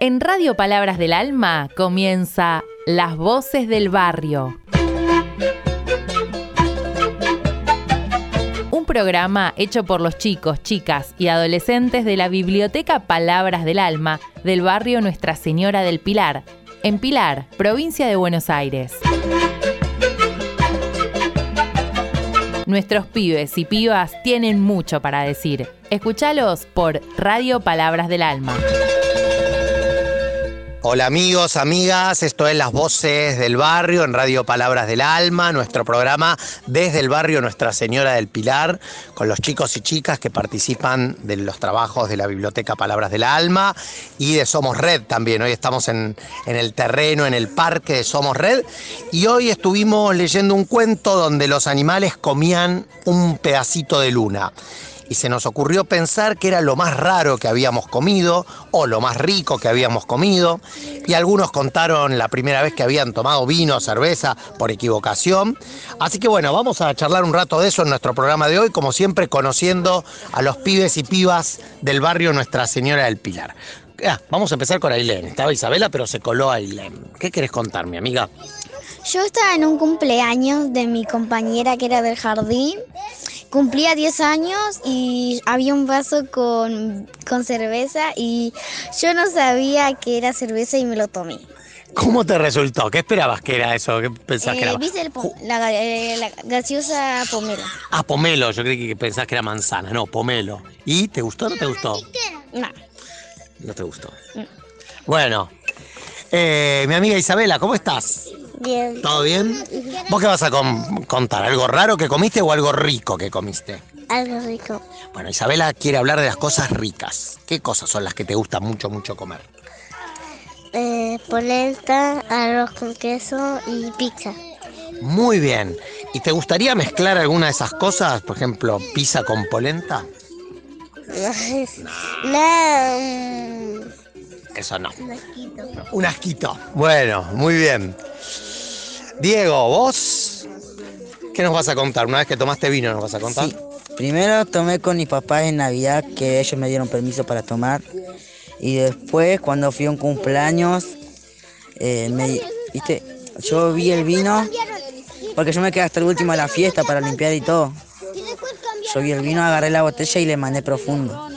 En Radio Palabras del Alma comienza Las Voces del Barrio. Un programa hecho por los chicos, chicas y adolescentes de la Biblioteca Palabras del Alma del barrio Nuestra Señora del Pilar, en Pilar, provincia de Buenos Aires. Nuestros pibes y pibas tienen mucho para decir. Escúchalos por Radio Palabras del Alma. Hola amigos, amigas, esto es Las Voces del Barrio en Radio Palabras del Alma, nuestro programa desde el barrio Nuestra Señora del Pilar, con los chicos y chicas que participan de los trabajos de la Biblioteca Palabras del Alma y de Somos Red también. Hoy estamos en, en el terreno, en el parque de Somos Red y hoy estuvimos leyendo un cuento donde los animales comían un pedacito de luna y se nos ocurrió pensar que era lo más raro que habíamos comido o lo más rico que habíamos comido. Y algunos contaron la primera vez que habían tomado vino o cerveza por equivocación. Así que bueno, vamos a charlar un rato de eso en nuestro programa de hoy, como siempre conociendo a los pibes y pibas del barrio Nuestra Señora del Pilar. Ah, vamos a empezar con Ailén. Estaba Isabela, pero se coló Ailén. ¿Qué querés contar, mi amiga? Yo estaba en un cumpleaños de mi compañera que era del jardín. Cumplía 10 años y había un vaso con, con cerveza y yo no sabía que era cerveza y me lo tomé. ¿Cómo te resultó? ¿Qué esperabas que era eso? ¿Qué pensabas que Eh, era? ¿Viste el po- la, eh, la gaseosa pomelo? Ah, pomelo. Yo creí que pensabas que era manzana. No, pomelo. ¿Y te gustó o no te gustó? No. No te gustó. Bueno, eh, mi amiga Isabela, ¿cómo estás? Bien. ¿Todo bien? ¿Vos qué vas a con- contar? ¿Algo raro que comiste o algo rico que comiste? Algo rico. Bueno, Isabela quiere hablar de las cosas ricas. ¿Qué cosas son las que te gusta mucho, mucho comer? Eh, polenta, arroz con queso y pizza. Muy bien. ¿Y te gustaría mezclar alguna de esas cosas? Por ejemplo, pizza con polenta. No. Eso no. Un asquito. Bueno, muy bien. Diego, vos, ¿qué nos vas a contar? Una vez que tomaste vino, ¿nos vas a contar? Sí. Primero tomé con mis papás en Navidad, que ellos me dieron permiso para tomar. Y después, cuando fui a un cumpleaños, eh, me, ¿viste? yo vi el vino, porque yo me quedé hasta el último de la fiesta para limpiar y todo. Yo vi el vino, agarré la botella y le mandé profundo.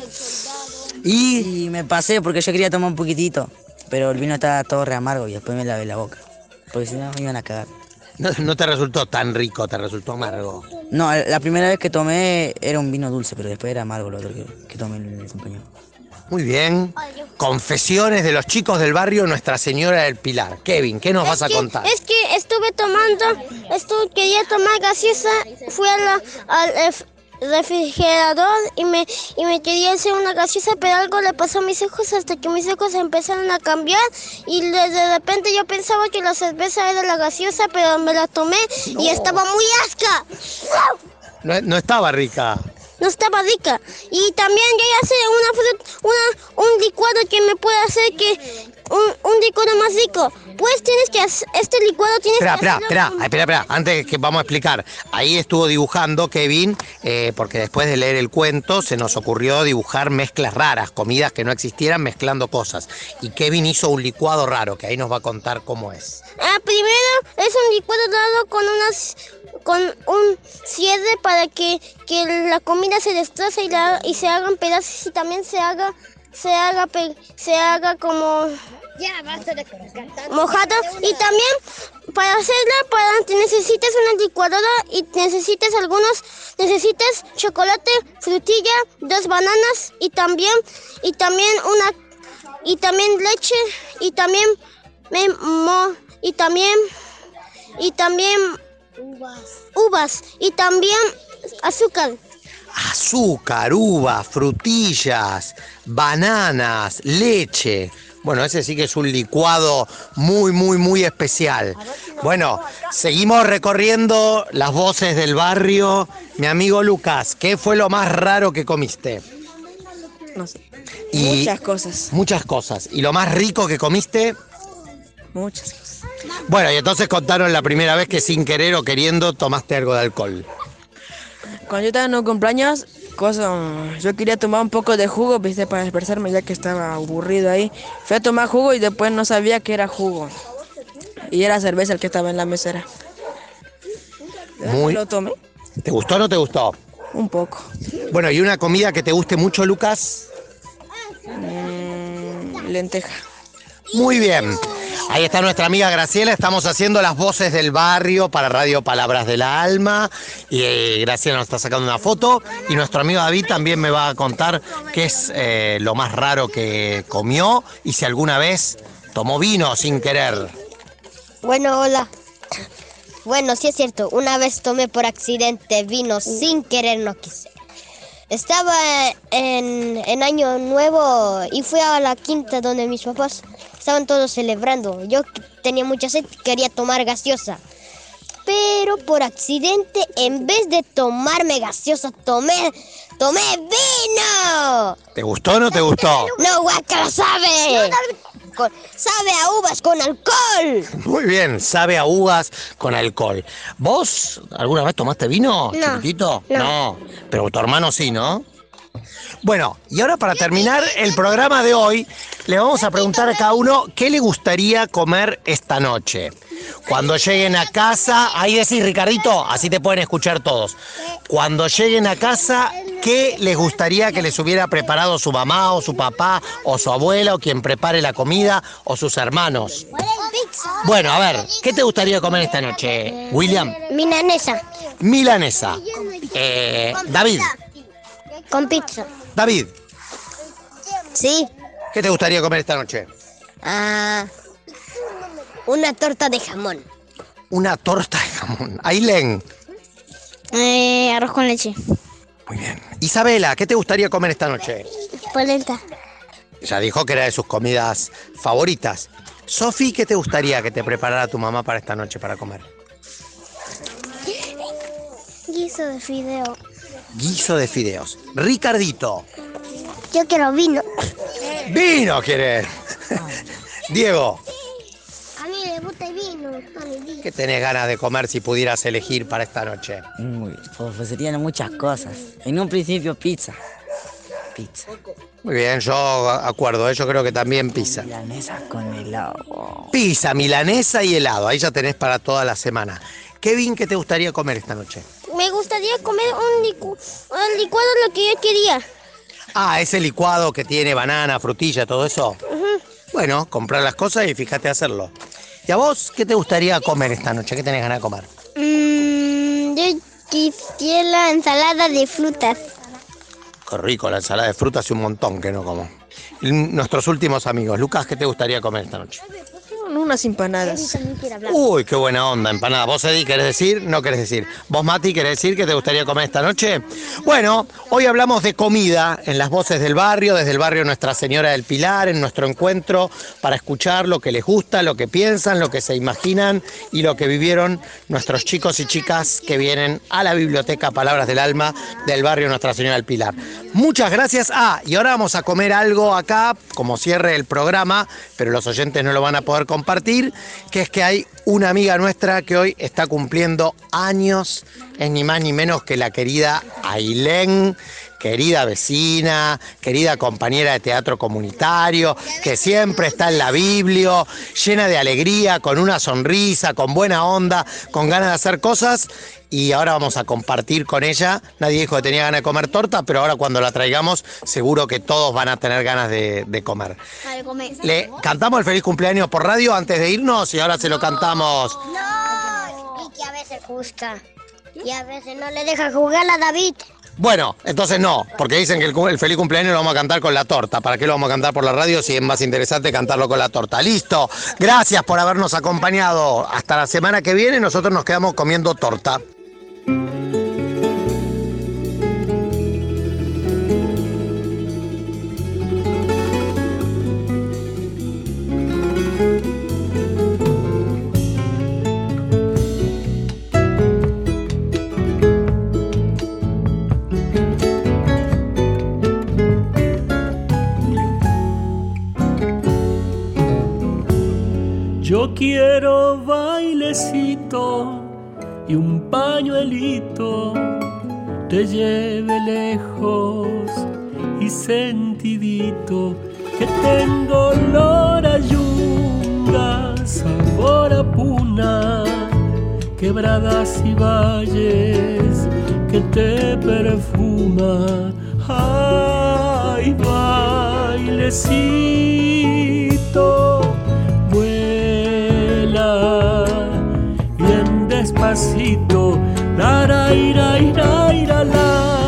Y Y me pasé porque yo quería tomar un poquitito, pero el vino estaba todo re amargo y después me lavé la boca. Porque si no me iban a cagar. no, no te resultó tan rico, te resultó amargo. No, la primera vez que tomé era un vino dulce, pero después era amargo lo otro que, que tomé en el compañero. Muy bien. Confesiones de los chicos del barrio Nuestra Señora del Pilar. Kevin, ¿qué nos vas a contar? Es que estuve tomando, estuve, quería tomar gaseosa, fui a la- al ref- refrigerador y me, y me quería hacer una gaseosa, pero algo le pasó a mis ojos hasta que mis ojos empezaron a cambiar y de, de repente yo pensaba que la cerveza era la gaseosa, pero me la tomé y estaba muy asca. No, no estaba rica. No estaba rica. Y también yo ya sé una fruta, una, un licuado que me puede hacer que un, un licuado más rico. Pues tienes que hacer, este licuado tienes Espera, que espera, hacerlo espera, con- espera, espera. Antes que vamos a explicar. Ahí estuvo dibujando Kevin, eh, porque después de leer el cuento se nos ocurrió dibujar mezclas raras, comidas que no existieran mezclando cosas. Y Kevin hizo un licuado raro, que ahí nos va a contar cómo es. Ah, primero es un licuado dado con unas con un cierre para que, que la comida se destroce y, la, y se hagan pedazos y también se haga se haga se haga como mojado y también para hacerla para necesitas una licuadora y necesitas algunos necesitas chocolate frutilla dos bananas y también y también una y también leche y también me- mo- y también y también uvas y también azúcar Azúcar, uvas, frutillas, bananas, leche. Bueno, ese sí que es un licuado muy, muy, muy especial. Bueno, seguimos recorriendo las voces del barrio. Mi amigo Lucas, ¿qué fue lo más raro que comiste? No sé. Y- Muchas cosas. Muchas cosas. ¿Y lo más rico que comiste? Muchas cosas. Bueno, y entonces contaron la primera vez que sin querer o queriendo tomaste algo de alcohol. Cuando yo estaba en un cumpleaños, cosa, yo quería tomar un poco de jugo, viste, para expresarme ya que estaba aburrido ahí. Fui a tomar jugo y después no sabía que era jugo. Y era cerveza el que estaba en la mesera. Muy- Lo tomé ¿Te gustó o no te gustó? un poco. Bueno, ¿y una comida que te guste mucho, Lucas? Mm, lenteja. Muy bien. Ahí está nuestra amiga Graciela. Estamos haciendo las voces del barrio para Radio Palabras del Alma. Y eh, Graciela nos está sacando una foto. Y nuestro amigo David también me va a contar qué es eh, lo más raro que comió y si alguna vez tomó vino sin querer. Bueno, hola. Bueno, sí es cierto. Una vez tomé por accidente vino sin querer, no quise. Estaba en, en Año Nuevo y fui a la quinta donde mis papás estaban todos celebrando. Yo tenía mucha sed, quería tomar gaseosa. Pero por accidente, en vez de tomarme gaseosa, tomé, tomé vino. ¿Te gustó o no te gustó? No, guacala, sabe. Con- sabe a uvas con alcohol. Muy bien, sabe a uvas con alcohol. ¿Vos alguna vez tomaste vino, No, chiquitito? no. pero tu hermano sí, ¿no? Bueno, y ahora para terminar el programa de hoy, le vamos a preguntar a cada uno qué le gustaría comer esta noche. Cuando lleguen a casa, ahí decís, Ricardito, así te pueden escuchar todos. Cuando lleguen a casa, ¿qué les gustaría que les hubiera preparado su mamá o su papá o su abuela o quien prepare la comida o sus hermanos? Bueno, a ver, ¿qué te gustaría comer esta noche, William? Milanesa Milanesa. Eh, David, con pizza. David, Sí. ¿qué te gustaría comer esta noche? Ah, una torta de jamón. Una torta de jamón. Aileen. Eh, arroz con leche. Muy bien. Isabela, ¿qué te gustaría comer esta noche? Polenta. Ya dijo que era de sus comidas favoritas. Sofi, ¿qué te gustaría que te preparara tu mamá para esta noche para comer? Guiso de fideo. Guiso de fideos. Ricardito. Yo quiero vino. Vino, quiere. Diego, A mí me gusta el vino. ¿qué tenés ganas de comer si pudieras elegir para esta noche? Muy, pues serían muchas cosas. En un principio pizza. Pizza. Muy bien, yo acuerdo, ¿eh? yo creo que también pizza. Milanesa con helado. Pizza, milanesa y helado, ahí ya tenés para toda la semana. Kevin, ¿qué te gustaría comer esta noche? Comer un, licu un licuado lo que yo quería. Ah, ese licuado que tiene banana, frutilla, todo eso. Bueno, comprar las cosas y fíjate hacerlo. ¿Y a vos qué te gustaría comer esta noche? ¿Qué tenés ganas de comer? Mm, yo quisiera ensalada de frutas. Qué rico, la ensalada de frutas y un montón que no como. Nuestros últimos amigos. Lucas, ¿qué te gustaría comer esta noche? Unas empanadas. Uy, qué buena onda, empanada. ¿Vos, Eddie, querés decir? No querés decir. ¿Vos, Mati, querés decir que te gustaría comer esta noche? Bueno, hoy hablamos de comida en las voces del barrio, desde el barrio Nuestra Señora del Pilar, en nuestro encuentro para escuchar lo que les gusta, lo que piensan, lo que se imaginan y lo que vivieron nuestros chicos y chicas que vienen a la biblioteca Palabras del Alma del barrio Nuestra Señora del Pilar. Muchas gracias. Ah, y ahora vamos a comer algo acá, como cierre el programa, pero los oyentes no lo van a poder compartir, que es que hay una amiga nuestra que hoy está cumpliendo años, es ni más ni menos que la querida Ailén, querida vecina, querida compañera de teatro comunitario, que siempre está en la Biblia, llena de alegría, con una sonrisa, con buena onda, con ganas de hacer cosas. Y ahora vamos a compartir con ella. Nadie dijo que tenía ganas de comer torta, pero ahora cuando la traigamos, seguro que todos van a tener ganas de, de comer. Le cantamos el feliz cumpleaños por radio antes de irnos y ahora se lo cantamos. No, y que a veces gusta. Y a veces no le deja jugar a David. Bueno, entonces no, porque dicen que el, feliz cumpleaños lo vamos a cantar con la torta. ¿Para qué lo vamos a cantar por la radio si es más interesante cantarlo con la torta? Listo. Gracias por habernos acompañado. Hasta la semana que viene nosotros nos quedamos comiendo torta. Yo quiero bailecito y un pañuelito. te lleve lejos y sentidito que tengo olor a yunga, sabor a puna, quebradas y valles que te perfuma. Ay, bailecito, bien despacito, la ra ira ira ira la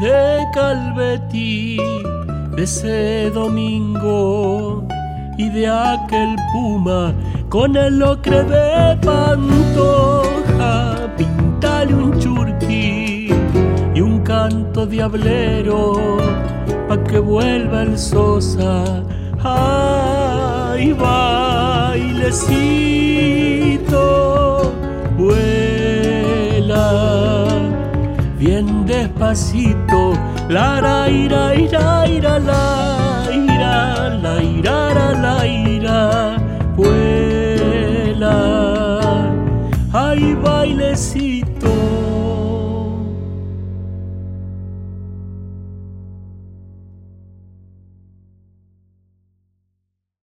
de Calvetí, de ese domingo y de aquel puma con el ocre de Pantoja, pintale un churqui y un canto diablero pa' que vuelva el Sosa. Ay, bailecito, vuela bien despacito. La ra ira ira ira la ira la ira ra, la ira vuela. Hay bailecito